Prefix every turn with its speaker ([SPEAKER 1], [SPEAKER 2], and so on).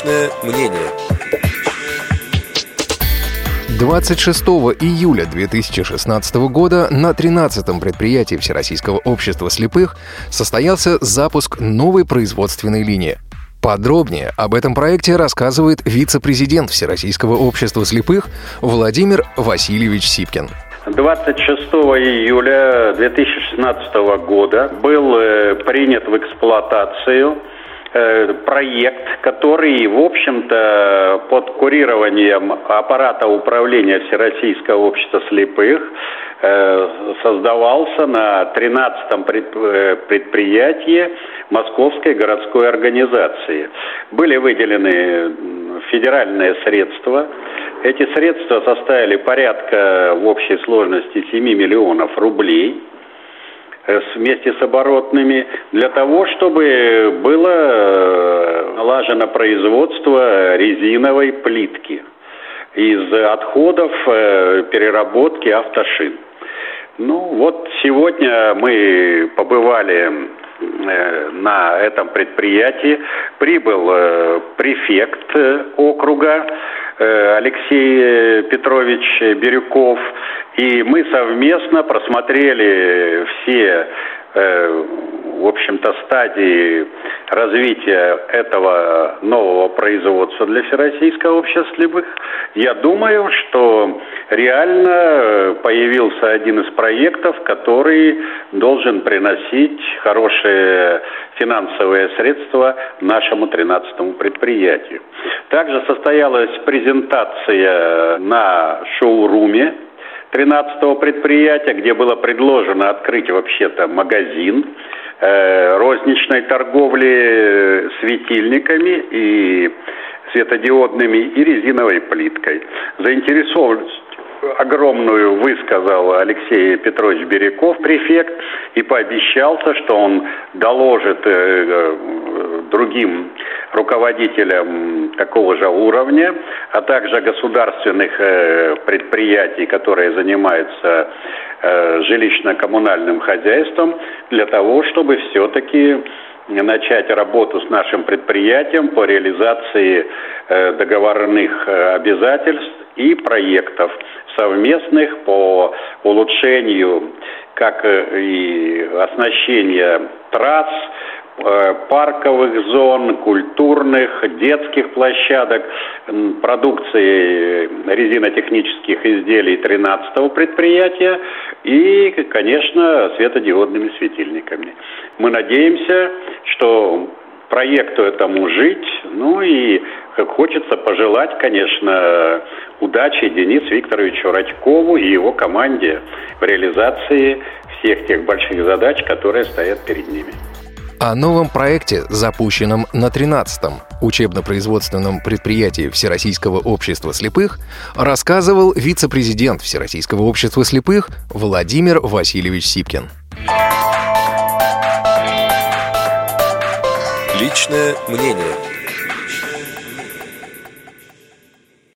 [SPEAKER 1] Личное мнение.
[SPEAKER 2] 26 июля 2016 года на 13-м предприятии Всероссийского общества слепых состоялся запуск новой производственной линии. Подробнее об этом проекте рассказывает вице-президент Всероссийского общества слепых Владимир Васильевич Сипкин.
[SPEAKER 3] 26 июля 2016 года был э, принят в эксплуатацию проект, который, в общем-то, под курированием аппарата управления Всероссийского общества слепых э, создавался на 13-м э, предприятии Московской городской организации. Были выделены федеральные средства. Эти средства составили порядка в общей сложности 7 миллионов рублей – Э, вместе с оборотными, для того, чтобы было э, налажено производство резиновой плитки из отходов э, переработки автошин. Ну вот сегодня мы побывали на этом предприятии. Прибыл префект округа Алексей Петрович Бирюков. И мы совместно просмотрели все, э, в общем-то, стадии развития этого нового производства для Всероссийского общества слепых. Я думаю, что реально появился один из проектов, который должен приносить хорошие финансовые средства нашему 13-му предприятию. Также состоялась презентация на шоуруме 13-го предприятия, где было предложено открыть вообще-то магазин э, розничной торговли э, светильниками и светодиодными и резиновой плиткой. Заинтересованность огромную высказал Алексей Петрович Береков, префект, и пообещался, что он доложит э, э, другим руководителям такого же уровня, а также государственных э, предприятий, которые занимаются жилищно-коммунальным хозяйством, для того, чтобы все-таки начать работу с нашим предприятием по реализации договорных обязательств и проектов совместных по улучшению как и оснащения трасс, э, парковых зон, культурных, детских площадок, продукции резинотехнических изделий 13-го предприятия и, конечно, светодиодными светильниками. Мы надеемся, что проекту этому жить, ну и как хочется пожелать, конечно, удачи Денису Викторовичу Радькову и его команде в реализации всех тех больших задач, которые стоят перед ними.
[SPEAKER 2] О новом проекте, запущенном на 13-м учебно-производственном предприятии Всероссийского общества слепых, рассказывал вице-президент Всероссийского общества слепых Владимир Васильевич Сипкин.
[SPEAKER 1] Личное мнение –